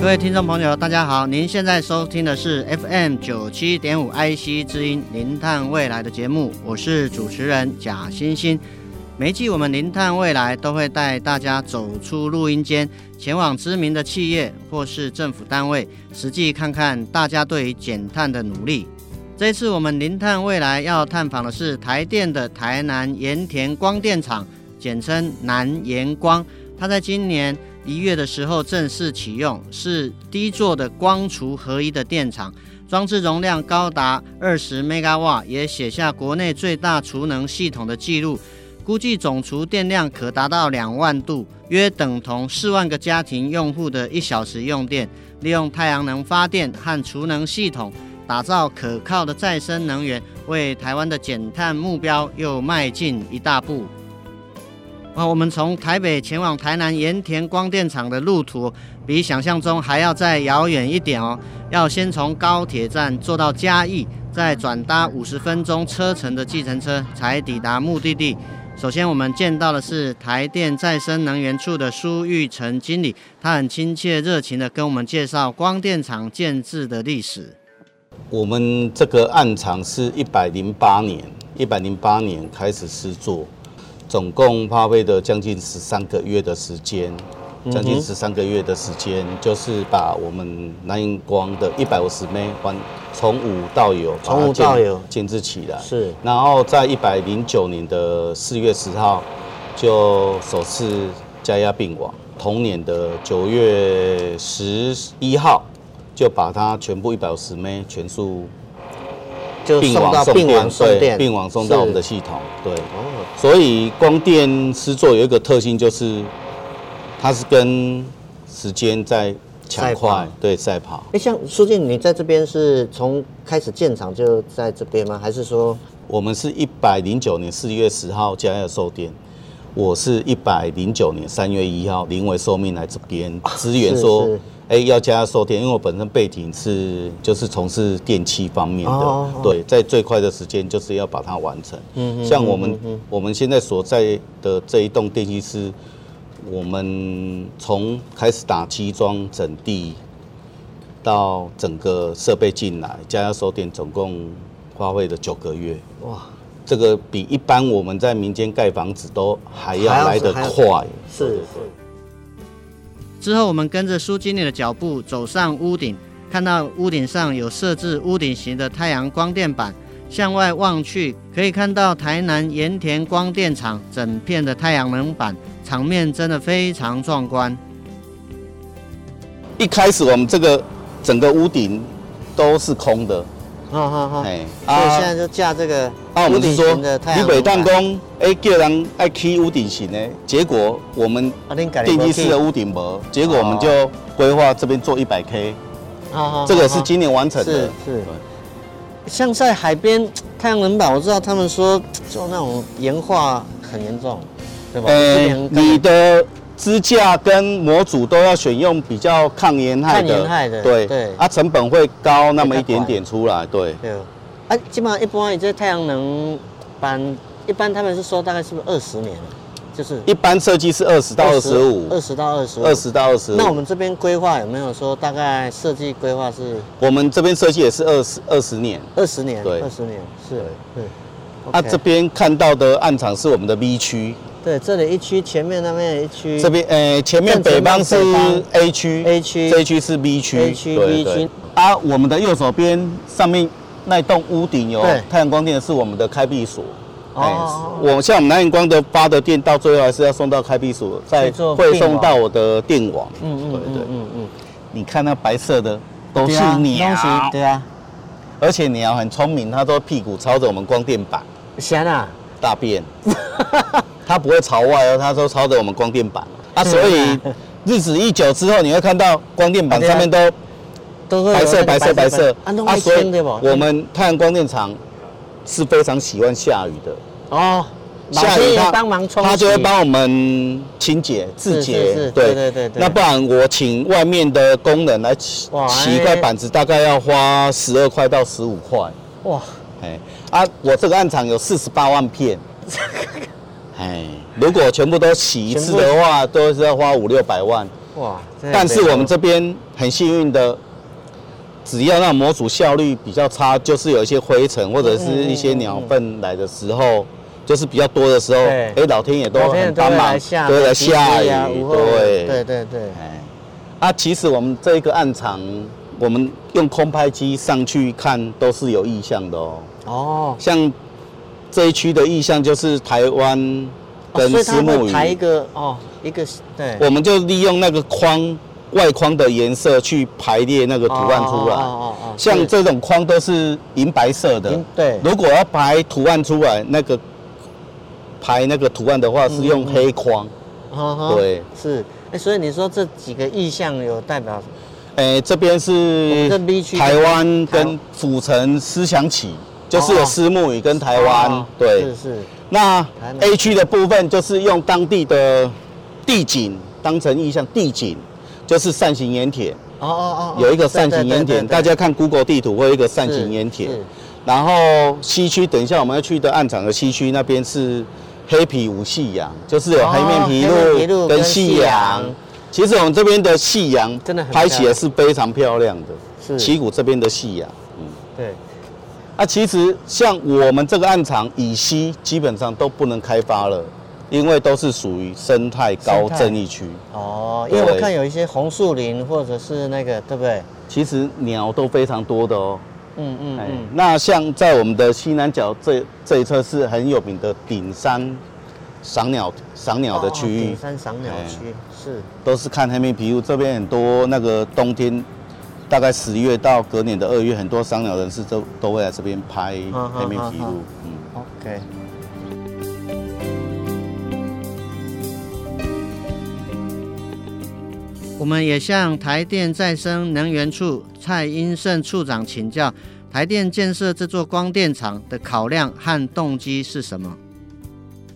各位听众朋友，大家好！您现在收听的是 FM 九七点五 IC 之音零碳未来的节目，我是主持人贾欣欣。每一季我们零碳未来都会带大家走出录音间，前往知名的企业或是政府单位，实际看看大家对于减碳的努力。这次我们零碳未来要探访的是台电的台南盐田光电厂，简称南盐光。它在今年一月的时候正式启用，是低座的光储合一的电厂，装置容量高达二十 mega 瓦，也写下国内最大储能系统的记录。估计总储电量可达到两万度，约等同四万个家庭用户的一小时用电。利用太阳能发电和储能系统，打造可靠的再生能源，为台湾的减碳目标又迈进一大步。啊，我们从台北前往台南盐田光电厂的路途，比想象中还要再遥远一点哦。要先从高铁站坐到嘉义，再转搭五十分钟车程的计程车，才抵达目的地。首先，我们见到的是台电再生能源处的苏玉成经理，他很亲切热情地跟我们介绍光电厂建制的历史。我们这个暗厂是一百零八年，一百零八年开始施作。总共花费的将近十三个月的时间，将近十三个月的时间，就是把我们南荧光的一百五十枚完从无到有，从无到有建置起来。是，然后在一百零九年的四月十号就首次加压并网，同年的九月十一号就把它全部一百五十枚全数。就送到并网送电，并网送到我们的系统，对。所以光电施作有一个特性，就是它是跟时间在抢快，对，赛跑。哎，像苏静，你在这边是从开始建厂就在这边吗？还是说我们是一百零九年四月十号加要售电，我是一百零九年三月一号临危受命来这边支援说。哎，要加压售电，因为我本身背景是就是从事电器方面的，对，在最快的时间就是要把它完成。嗯哼，像我们、嗯、我们现在所在的这一栋电器室，我们从开始打基桩整地到整个设备进来加压售电，总共花费了九个月。哇，这个比一般我们在民间盖房子都还要来得快。是是。之后，我们跟着苏经理的脚步走上屋顶，看到屋顶上有设置屋顶型的太阳光电板，向外望去可以看到台南盐田光电厂整片的太阳能板，场面真的非常壮观。一开始我们这个整个屋顶都是空的。好好好，哎，所以现在就架这个啊，我们是说，你北淡工哎，叫人爱起屋顶型的，结果我们电机式的屋顶膜，结果我们就规划这边做一百 K，啊，这个是今年完成的，是是。像在海边太阳能板，我知道他们说就那种盐化很严重，对吧？哎，你的。支架跟模组都要选用比较抗盐害的，抗盐害的，对对，啊，成本会高那么一点点出来，对。对，啊，基本上一般你这太阳能板，一般他们是说大概是不是二十年了？就是一般设计是二十到二十五，二十到二十五，二十到二十五。那我们这边规划有没有说大概设计规划是？我们这边设计也是二十二十年，二十年，对，二十年是，对。啊，这边看到的暗场是我们的 V 区。对，这里一区，前面那边一区。这边，呃，前面北方是 A 区，A 区，这一区是 B 区，A 区，B 区。啊，我们的右手边上面那栋屋顶有太阳光电，是我们的开闭所。哦。我像我们南盐光的发的电，到最后还是要送到开闭所，再会送到我的电网。嗯嗯，对对嗯嗯。你看那白色的都是鸟。对啊。而且鸟很聪明，它都屁股朝着我们光电板。行啊，大便，它不会朝外哦，它都朝着我们光电板。啊，所以日子一久之后，你会看到光电板上面都都白色白色白色。啊，所以我们太阳光电厂是非常喜欢下雨的哦。下雨他帮忙冲，他就会帮我们清洁、自洁。对对对。那不然我请外面的工人来洗洗一块板子，大概要花十二块到十五块。哇，哎啊，我这个案场有四十八万片。哎，如果全部都洗一次的话，都是要花五六百万。哇，但是我们这边很幸运的，只要那模组效率比较差，就是有一些灰尘或者是一些鸟粪来的时候。就是比较多的时候，哎，老天也都很帮忙，都会来下雨，对对对对。哎，啊，其实我们这一个暗场，我们用空拍机上去看都是有意向的哦。哦，像这一区的意向就是台湾跟虱目鱼，排一个哦，一个对。我们就利用那个框外框的颜色去排列那个图案出来。哦哦哦。像这种框都是银白色的。对。如果要排图案出来，那个。排那个图案的话是用黑框，嗯、对，是，哎，所以你说这几个意象有代表？哎，这边是台湾跟府城狮翔旗，就是有虱目鱼跟台湾，哦、对，是是。那 A 区的部分就是用当地的地景当成意象，地景就是扇形盐田，哦哦哦，有一个扇形盐田，大家看 Google 地图会有一个扇形盐田，然后西区等一下我们要去的暗场的西区那边是。黑皮无夕阳，就是有黑面皮鹭跟夕阳。其实我们这边的夕阳真的拍起来是非常漂亮的。是旗鼓这边的夕阳，嗯，对。啊，其实像我们这个暗场以西基本上都不能开发了，因为都是属于生态高正义区。哦，因为我看有一些红树林或者是那个，对不对？其实鸟都非常多的哦。嗯嗯嗯，那像在我们的西南角这这一侧是很有名的顶山赏鸟赏鸟的区域。顶山赏鸟区是，都是看黑面琵鹭。这边很多那个冬天，大概十月到隔年的二月，很多赏鸟人士都都会来这边拍黑面琵鹭。嗯，OK。我们也向台电再生能源处蔡英胜处长请教，台电建设这座光电厂的考量和动机是什么？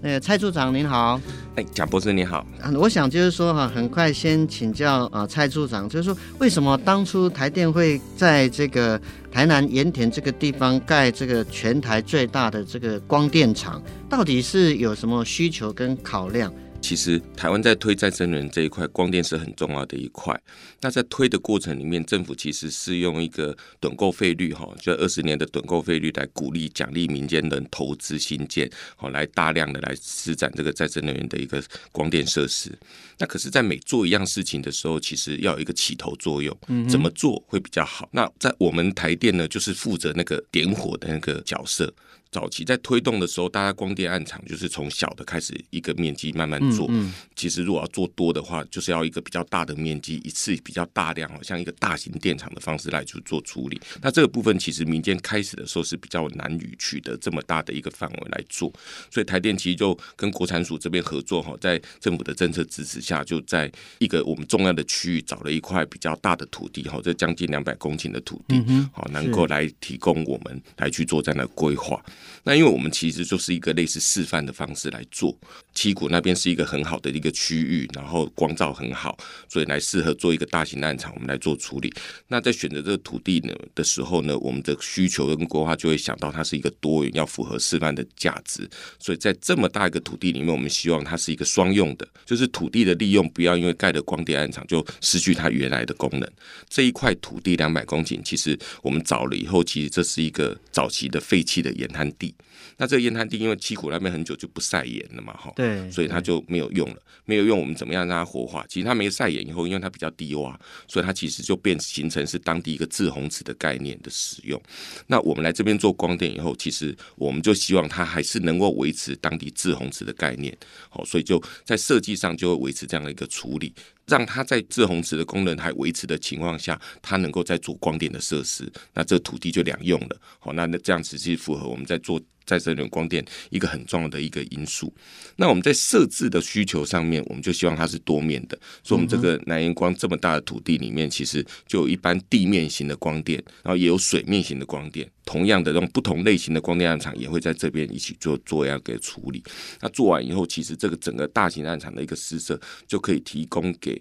呃，蔡处长您好，哎，贾博士你好，我想就是说哈，很快先请教啊，蔡处长，就是说为什么当初台电会在这个台南盐田这个地方盖这个全台最大的这个光电厂，到底是有什么需求跟考量？其实台湾在推再生能源这一块，光电是很重要的一块。那在推的过程里面，政府其实是用一个趸购费率，哈，就二十年的趸购费率来鼓励奖励民间人投资新建，好来大量的来施展这个再生能源的一个光电设施。那可是，在每做一样事情的时候，其实要有一个起头作用，怎么做会比较好？那在我们台电呢，就是负责那个点火的那个角色。早期在推动的时候，大家光电暗场就是从小的开始，一个面积慢慢做。嗯嗯、其实如果要做多的话，就是要一个比较大的面积，一次比较大量，好像一个大型电厂的方式来去做处理。那这个部分其实民间开始的时候是比较难以取得这么大的一个范围来做，所以台电其实就跟国产署这边合作哈，在政府的政策支持下，就在一个我们重要的区域找了一块比较大的土地哈，这将近两百公顷的土地，好、嗯、能够来提供我们来去做这样的规划。那因为我们其实就是一个类似示范的方式来做，七股那边是一个很好的一个区域，然后光照很好，所以来适合做一个大型案场，我们来做处理。那在选择这个土地呢的时候呢，我们的需求跟规划就会想到它是一个多元，要符合示范的价值。所以在这么大一个土地里面，我们希望它是一个双用的，就是土地的利用不要因为盖的光电案场就失去它原来的功能。这一块土地两百公顷，其实我们找了以后，其实这是一个早期的废弃的盐滩地。那这个烟滩地因为七股那边很久就不晒盐了嘛，哈，对，所以它就没有用了，没有用，我们怎么样让它活化？其实它没晒盐以后，因为它比较低洼，所以它其实就变形成是当地一个制红池的概念的使用。那我们来这边做光电以后，其实我们就希望它还是能够维持当地制红池的概念，好，所以就在设计上就会维持这样的一个处理。让它在滞洪池的功能还维持的情况下，它能够在做光电的设施，那这土地就两用了。好，那那这样子是符合我们在做。再生能源光电一个很重要的一个因素。那我们在设置的需求上面，我们就希望它是多面的。所以，我们这个南盐光这么大的土地里面，其实就有一般地面型的光电，然后也有水面型的光电。同样的，这种不同类型的光电案场也会在这边一起做做样给处理。那做完以后，其实这个整个大型案场的一个施设就可以提供给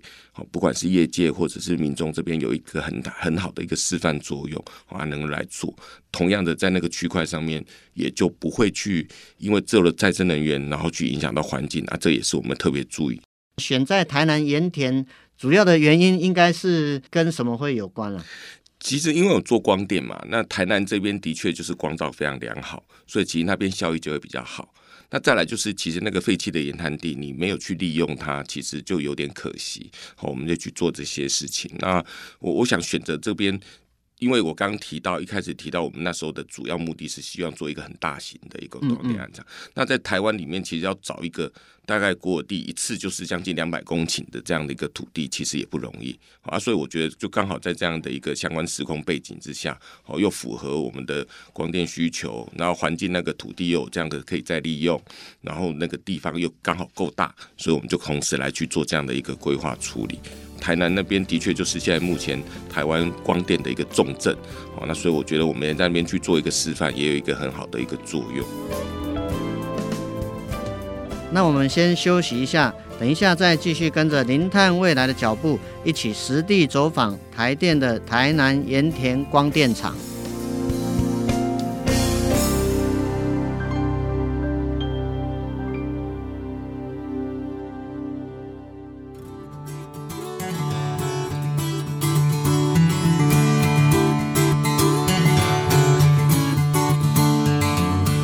不管是业界或者是民众这边有一个很很好的一个示范作用，啊，能够来做。同样的，在那个区块上面，也就不会去因为做了再生能源，然后去影响到环境啊。这也是我们特别注意。选在台南盐田，主要的原因应该是跟什么会有关啊？其实因为我做光电嘛，那台南这边的确就是光照非常良好，所以其实那边效益就会比较好。那再来就是，其实那个废弃的盐滩地，你没有去利用它，其实就有点可惜。好，我们就去做这些事情。那我我想选择这边。因为我刚刚提到一开始提到，我们那时候的主要目的是希望做一个很大型的一个光电案场。那在台湾里面，其实要找一个大概过地一次就是将近两百公顷的这样的一个土地，其实也不容易啊。所以我觉得就刚好在这样的一个相关时空背景之下，哦，又符合我们的光电需求，然后环境那个土地又有这样的可以再利用，然后那个地方又刚好够大，所以我们就同时来去做这样的一个规划处理。台南那边的确就是现在目前台湾光电的一个重镇，哦，那所以我觉得我们也在那边去做一个示范，也有一个很好的一个作用。那我们先休息一下，等一下再继续跟着林探未来的脚步，一起实地走访台电的台南盐田光电厂。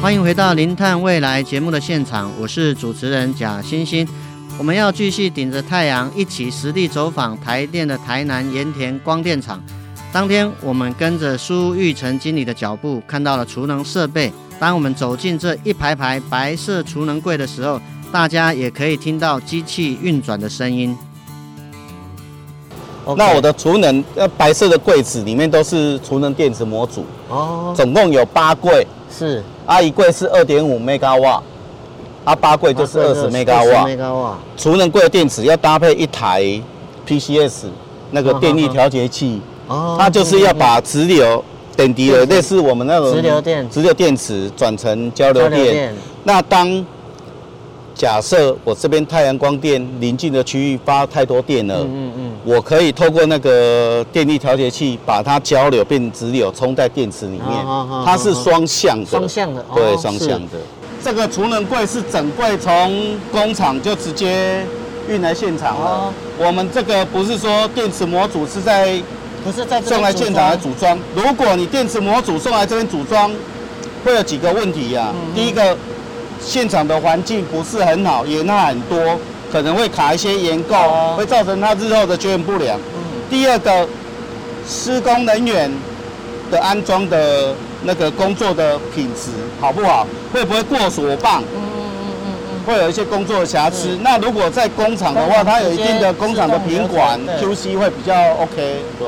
欢迎回到《零碳未来》节目的现场，我是主持人贾欣欣。我们要继续顶着太阳，一起实地走访台电的台南盐田光电厂。当天，我们跟着苏玉成经理的脚步，看到了储能设备。当我们走进这一排排白色储能柜的时候，大家也可以听到机器运转的声音。Okay. 那我的储能，呃，白色的柜子里面都是储能电池模组哦，总共有八柜，是，啊，一柜是二点五 mega 瓦，啊，八柜就是二十 mega 瓦，储能柜的电池要搭配一台 PCS 那个电力调节器，哦，它就是要把直流等级的类似我们那种直流电直流电池转成交流电，那当。假设我这边太阳光电临近的区域发太多电了，嗯嗯嗯，我可以透过那个电力调节器把它交流变直流充在电池里面，它是双向的，双向的，对，双向的。这个储能柜是整柜从工厂就直接运来现场了。我们这个不是说电池模组是在，不是在送来现场来组装。如果你电池模组送来这边组装，会有几个问题呀？第一个。现场的环境不是很好，盐害很多，可能会卡一些盐垢，哦、会造成它日后的绝缘不良。嗯、第二个，施工人员的安装的那个工作的品质好不好？会不会过锁棒？嗯嗯嗯嗯嗯、会有一些工作的瑕疵。嗯、那如果在工厂的话，它有一定的工厂的品管 QC 会比较 OK。对。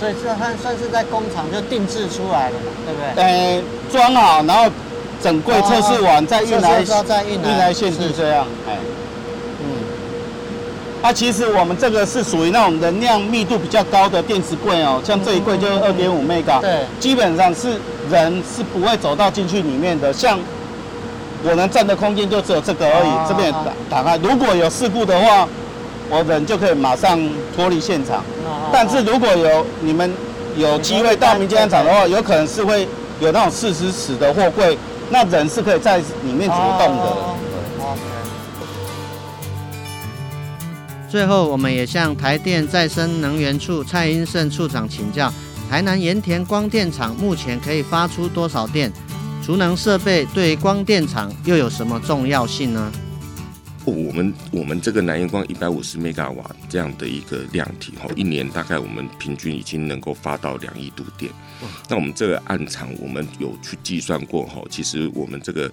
所以这算算是在工厂就定制出来的嘛，对不对？呃，装好，然后。整柜测试完再运来，运来现地这样，哎，嗯，啊，其实我们这个是属于那种能量密度比较高的电池柜哦，像这一柜就是二点五 mega，对，基本上是人是不会走到进去里面的，像我能站的空间就只有这个而已，这边打打开，如果有事故的话，我人就可以马上脱离现场，但是如果有你们有机会到民间现场的话，有可能是会有那种四十尺的货柜。那人是可以在里面主动的。Oh. 最后，我们也向台电再生能源处蔡英胜处长请教：台南盐田光电厂目前可以发出多少电？储能设备对光电厂又有什么重要性呢？我们我们这个南阳光一百五十 mega 瓦这样的一个量体，哈，一年大概我们平均已经能够发到两亿度电。那我们这个暗场，我们有去计算过，哈，其实我们这个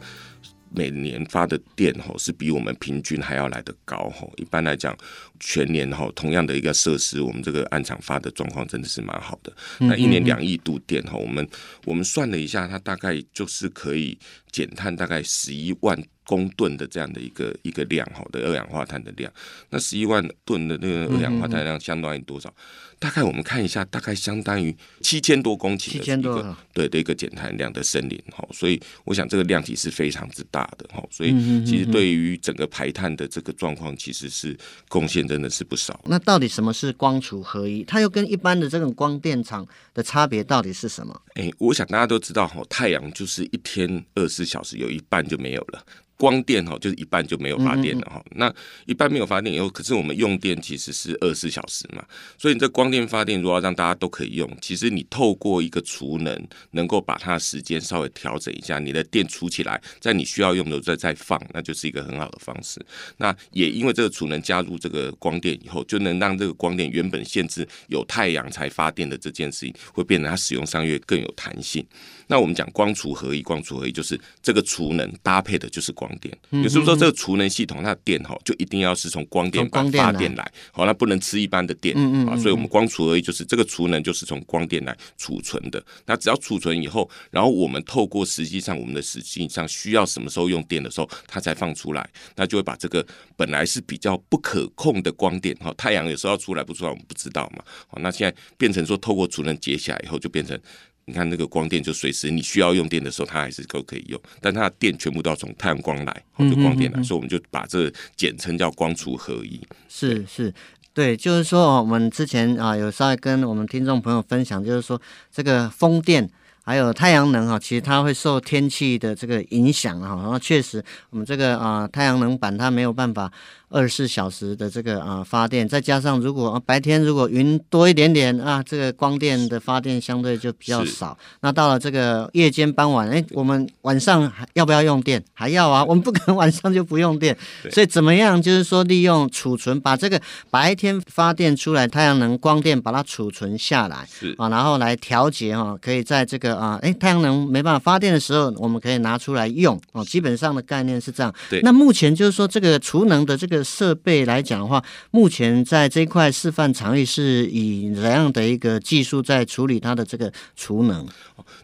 每年发的电哈是比我们平均还要来得高哈。一般来讲，全年哈同样的一个设施，我们这个暗场发的状况真的是蛮好的。那一年两亿度电哈，我们我们算了一下，它大概就是可以减碳大概十一万公吨的这样的一个一个量哈的二氧化碳的量。那十一万吨的那个二氧化碳量相当于多少？大概我们看一下，大概相当于七千多公顷的一个对的一个减碳量的森林哈，所以我想这个量体是非常之大的哈，所以其实对于整个排碳的这个状况，其实是贡献真的是不少。那到底什么是光储合一？它又跟一般的这种光电厂的差别到底是什么？哎，我想大家都知道哈，太阳就是一天二十四小时有一半就没有了。光电哈，就是一半就没有发电了哈。那一半没有发电以后，可是我们用电其实是二十四小时嘛，所以你这光电发电如果要让大家都可以用，其实你透过一个储能，能够把它的时间稍微调整一下，你的电储起来，在你需要用的时候再再放，那就是一个很好的方式。那也因为这个储能加入这个光电以后，就能让这个光电原本限制有太阳才发电的这件事情，会变得它使用上越更有弹性。那我们讲光储合一，光储合一就是这个储能搭配的就是光电，也就是说这个储能系统它的电哈就一定要是从光电板发电来，好，那不能吃一般的电啊，所以我们光储而已就是这个储能就是从光电来储存的。那只要储存以后，然后我们透过实际上我们的实际上需要什么时候用电的时候，它才放出来，那就会把这个本来是比较不可控的光电哈，太阳有时候要出来不出来我们不知道嘛，好，那现在变成说透过储能结起来以后就变成。你看那个光电，就随时你需要用电的时候，它还是都可以用，但它的电全部都要从太阳光来，就光电来，所以我们就把这简称叫光储合一。是是，对，就是说我们之前啊有稍微跟我们听众朋友分享，就是说这个风电还有太阳能哈，其实它会受天气的这个影响哈，然后确实我们这个啊太阳能板它没有办法。二十四小时的这个啊发电，再加上如果白天如果云多一点点啊，这个光电的发电相对就比较少。那到了这个夜间傍晚，哎，我们晚上还要不要用电？还要啊，我们不可能晚上就不用电。所以怎么样，就是说利用储存，把这个白天发电出来太阳能光电把它储存下来，啊，然后来调节哈，可以在这个啊，哎，太阳能没办法发电的时候，我们可以拿出来用哦。基本上的概念是这样。对。那目前就是说这个储能的这个。设备来讲的话，目前在这一块示范场域是以怎样的一个技术在处理它的这个储能？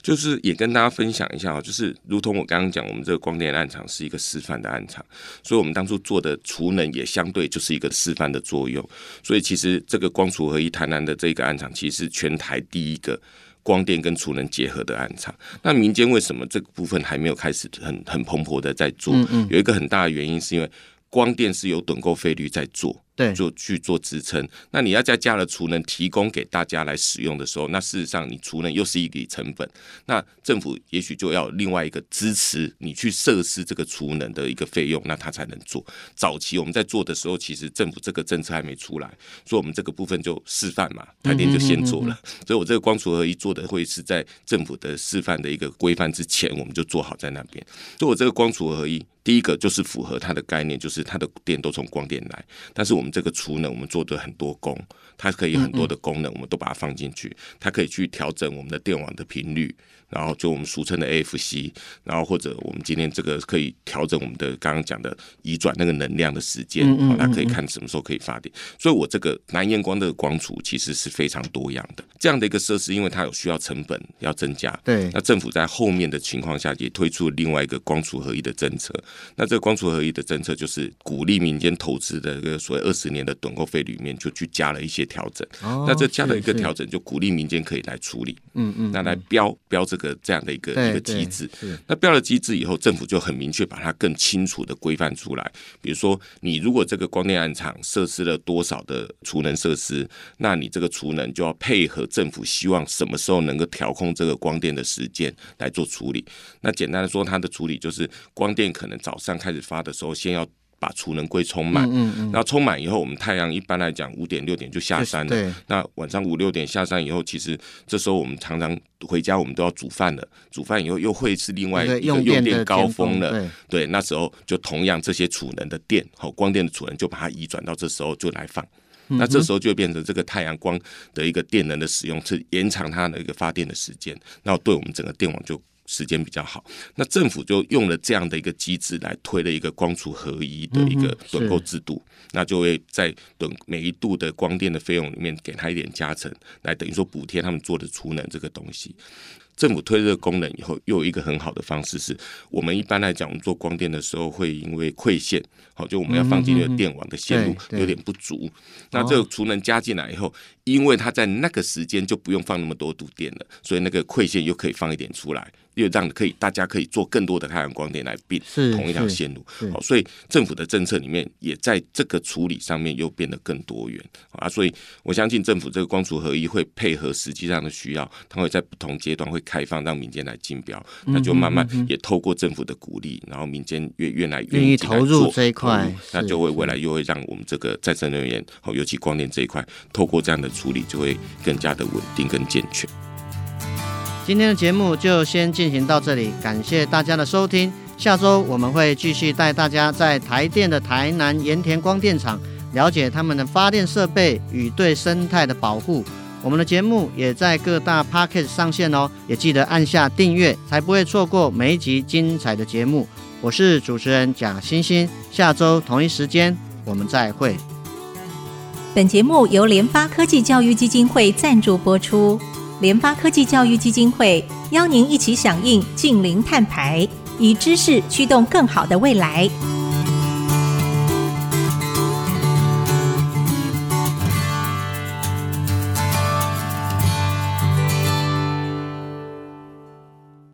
就是也跟大家分享一下啊，就是如同我刚刚讲，我们这个光电暗场是一个示范的暗场，所以我们当初做的储能也相对就是一个示范的作用。所以其实这个光储合一台南的这个暗场，其实是全台第一个光电跟储能结合的暗场。那民间为什么这个部分还没有开始很很蓬勃的在做？有一个很大的原因是因为。光电是有趸购费率在做。对，就去做支撑。那你要再加了储能提供给大家来使用的时候，那事实上你储能又是一笔成本。那政府也许就要另外一个支持你去设施这个储能的一个费用，那他才能做。早期我们在做的时候，其实政府这个政策还没出来，所以我们这个部分就示范嘛，台电就先做了。所以我这个光储合一做的会是在政府的示范的一个规范之前，我们就做好在那边。所以我这个光储合一，第一个就是符合它的概念，就是它的电都从光电来，但是我们。这个储能，我们做的很多功，它可以很多的功能，我们都把它放进去。它可以去调整我们的电网的频率，然后就我们俗称的 AFC，然后或者我们今天这个可以调整我们的刚刚讲的移转那个能量的时间，那可以看什么时候可以发电。所以我这个南阳光的光储其实是非常多样的这样的一个设施，因为它有需要成本要增加。对，那政府在后面的情况下也推出了另外一个光储合一的政策。那这个光储合一的政策就是鼓励民间投资的这个所谓二十年的趸购费里面就去加了一些调整。哦，那这加了一个调整，就鼓励民间可以来处理。嗯嗯，那来标标这个这样的一个一个机制。那标了机制以后，政府就很明确把它更清楚的规范出来。比如说，你如果这个光电暗场设施了多少的储能设施，那你这个储能就要配合政府希望什么时候能够调控这个光电的时间来做处理。那简单的说，它的处理就是光电可能早上开始发的时候，先要。把储能柜充满，嗯嗯，然后充满以后，我们太阳一般来讲五点六点就下山了。对，那晚上五六点下山以后，其实这时候我们常常回家，我们都要煮饭了。煮饭以后又会是另外一个用电高峰了。对，那时候就同样这些储能的电，好光电的储能就把它移转到这时候就来放。那这时候就变成这个太阳光的一个电能的使用是延长它的一个发电的时间，那对我们整个电网就。时间比较好。那政府就用了这样的一个机制来推了一个光储合一的一个趸购制度，那就会在趸每一度的光电的费用里面给他一点加成，来等于说补贴他们做的储能这个东西。政府推这个功能以后，又有一个很好的方式是，我们一般来讲，我们做光电的时候会因为馈线，好，就我们要放进去的电网的线路有点不足，那这个储能加进来以后，因为它在那个时间就不用放那么多度电了，所以那个馈线又可以放一点出来。又让可以，大家可以做更多的太阳光电来并同一条线路，好，所以政府的政策里面也在这个处理上面又变得更多元啊，所以我相信政府这个光储合一会配合实际上的需要，它会在不同阶段会开放让民间来竞标，那就慢慢也透过政府的鼓励，然后民间越越来越愿意投入这一块，那就会未来又会让我们这个再生能源，好，尤其光电这一块，透过这样的处理就会更加的稳定跟健全。今天的节目就先进行到这里，感谢大家的收听。下周我们会继续带大家在台电的台南盐田光电厂了解他们的发电设备与对生态的保护。我们的节目也在各大 Podcast 上线哦，也记得按下订阅，才不会错过每一集精彩的节目。我是主持人贾欣欣，下周同一时间我们再会。本节目由联发科技教育基金会赞助播出。联发科技教育基金会邀您一起响应净零碳排，以知识驱动更好的未来。